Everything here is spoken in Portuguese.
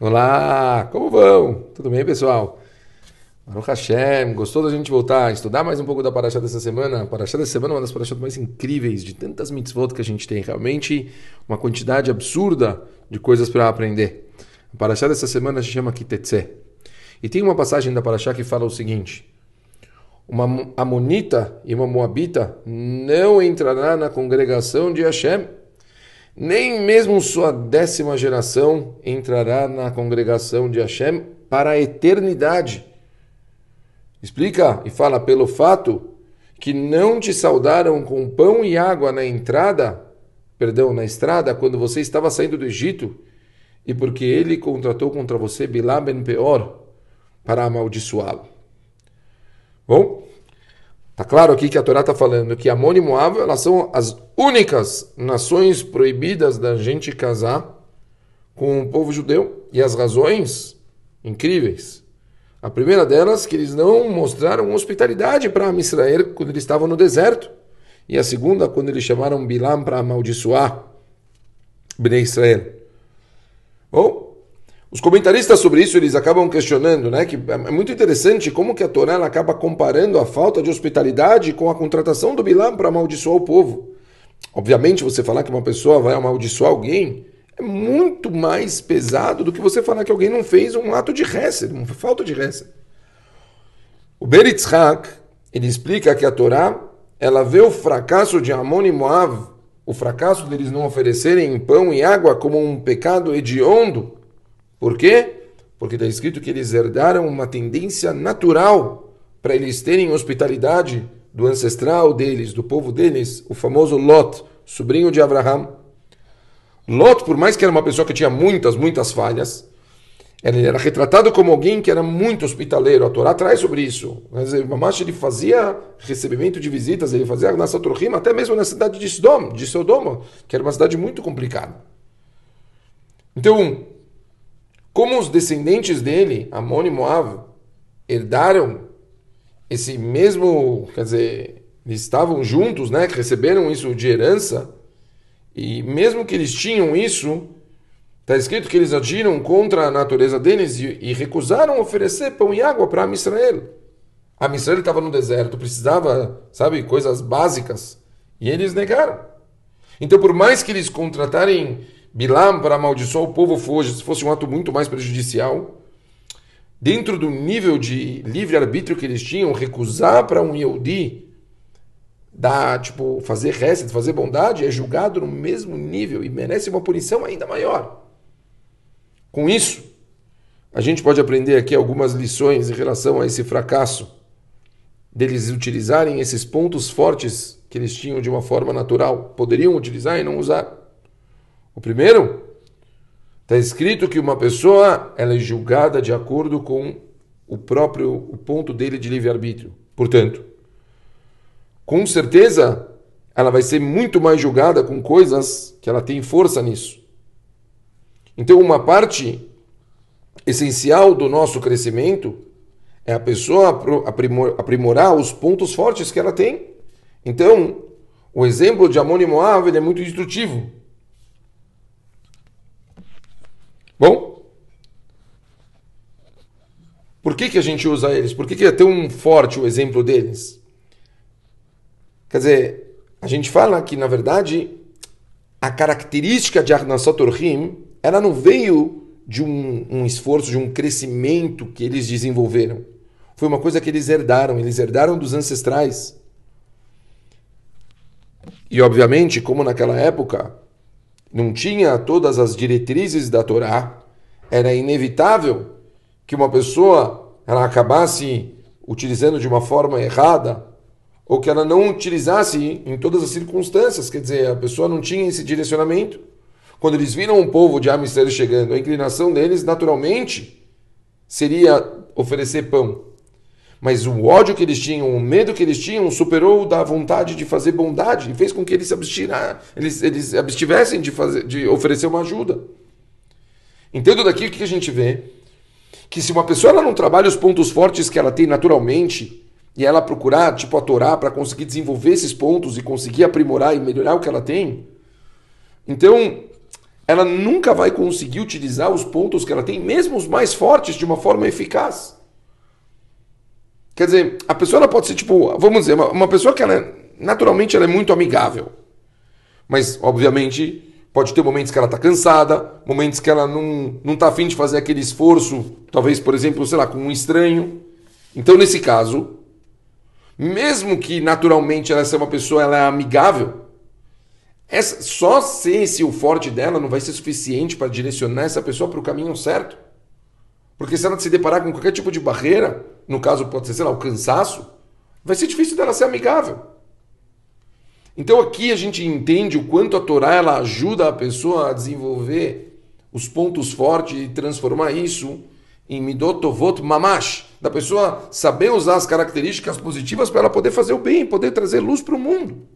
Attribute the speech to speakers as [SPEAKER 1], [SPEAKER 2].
[SPEAKER 1] Olá, como vão? Tudo bem, pessoal? Baruch Hashem, gostou da gente voltar a estudar mais um pouco da Paraxá dessa semana? A Paraxá dessa semana é uma das Paraxás mais incríveis de tantas mitzvot que a gente tem. Realmente uma quantidade absurda de coisas para aprender. A Paraxá dessa semana se chama Kitetse. E tem uma passagem da Paraxá que fala o seguinte: Uma Amonita e uma Moabita não entrará na congregação de Hashem nem mesmo sua décima geração entrará na congregação de Hashem para a eternidade. Explica e fala pelo fato que não te saudaram com pão e água na entrada, perdão, na estrada, quando você estava saindo do Egito, e porque ele contratou contra você Bilá ben Peor para amaldiçoá-lo. Bom, Está claro aqui que a Torá está falando que Amon e Moab elas são as únicas nações proibidas da gente casar com o povo judeu. E as razões incríveis. A primeira delas, que eles não mostraram hospitalidade para Israel quando eles estavam no deserto. E a segunda, quando eles chamaram Bilam para amaldiçoar Bnei Israel. Bom, os comentaristas sobre isso eles acabam questionando, né, que é muito interessante como que a Torá acaba comparando a falta de hospitalidade com a contratação do Bilam para amaldiçoar o povo. Obviamente, você falar que uma pessoa vai amaldiçoar alguém é muito mais pesado do que você falar que alguém não fez um ato de reza, uma falta de reza. O Beritzhak, ele explica que a Torá, ela vê o fracasso de Amon e Moav, o fracasso deles não oferecerem pão e água como um pecado hediondo, por quê? Porque está escrito que eles herdaram uma tendência natural para eles terem hospitalidade do ancestral deles, do povo deles, o famoso Lot, sobrinho de Abraham. Lot, por mais que era uma pessoa que tinha muitas, muitas falhas, ele era retratado como alguém que era muito hospitaleiro. A Torá traz sobre isso. Mas Mamash ele fazia recebimento de visitas, ele fazia na Saturhim, até mesmo na cidade de Sodom, de Sodoma, que era uma cidade muito complicada. Então, como os descendentes dele, Amon e Moab, herdaram esse mesmo, quer dizer, eles estavam juntos, né, receberam isso de herança, e mesmo que eles tinham isso, está escrito que eles agiram contra a natureza deles e, e recusaram oferecer pão e água para Israel. A Israel estava no deserto, precisava, sabe, coisas básicas, e eles negaram. Então, por mais que eles contratarem Bilam para amaldiçoar o povo fosse, fosse um ato muito mais prejudicial, dentro do nível de livre-arbítrio que eles tinham, recusar para um Yehudi dar, tipo, fazer reset, fazer bondade, é julgado no mesmo nível e merece uma punição ainda maior. Com isso, a gente pode aprender aqui algumas lições em relação a esse fracasso deles utilizarem esses pontos fortes que eles tinham de uma forma natural, poderiam utilizar e não usar. O primeiro, está escrito que uma pessoa ela é julgada de acordo com o próprio o ponto dele de livre-arbítrio. Portanto, com certeza, ela vai ser muito mais julgada com coisas que ela tem força nisso. Então, uma parte essencial do nosso crescimento é a pessoa aprimorar os pontos fortes que ela tem. Então, o exemplo de Amon e Moab é muito instrutivo. Bom, por que, que a gente usa eles? Por que, que é tão forte o exemplo deles? Quer dizer, a gente fala que, na verdade, a característica de Arnasot Orhim, ela não veio de um, um esforço, de um crescimento que eles desenvolveram. Foi uma coisa que eles herdaram, eles herdaram dos ancestrais. E, obviamente, como naquela época não tinha todas as diretrizes da Torá, era inevitável que uma pessoa ela acabasse utilizando de uma forma errada ou que ela não utilizasse em todas as circunstâncias, quer dizer, a pessoa não tinha esse direcionamento. Quando eles viram um povo de Amistério chegando, a inclinação deles naturalmente seria oferecer pão. Mas o ódio que eles tinham, o medo que eles tinham, superou da vontade de fazer bondade e fez com que eles se eles, eles abstivessem de, fazer, de oferecer uma ajuda. Entendo daqui o que a gente vê? Que se uma pessoa ela não trabalha os pontos fortes que ela tem naturalmente, e ela procurar, tipo a para conseguir desenvolver esses pontos e conseguir aprimorar e melhorar o que ela tem, então ela nunca vai conseguir utilizar os pontos que ela tem, mesmo os mais fortes, de uma forma eficaz. Quer dizer, a pessoa ela pode ser tipo, vamos dizer, uma, uma pessoa que ela é, naturalmente ela é muito amigável. Mas, obviamente, pode ter momentos que ela está cansada, momentos que ela não, não tá afim de fazer aquele esforço, talvez, por exemplo, sei lá, com um estranho. Então, nesse caso, mesmo que naturalmente ela seja uma pessoa ela é amigável, essa, só ser esse o forte dela não vai ser suficiente para direcionar essa pessoa para o caminho certo. Porque se ela se deparar com qualquer tipo de barreira, no caso pode ser, sei lá, o cansaço, vai ser difícil dela ser amigável. Então aqui a gente entende o quanto a Torá ela ajuda a pessoa a desenvolver os pontos fortes e transformar isso em midotovot mamash, da pessoa saber usar as características positivas para ela poder fazer o bem, poder trazer luz para o mundo.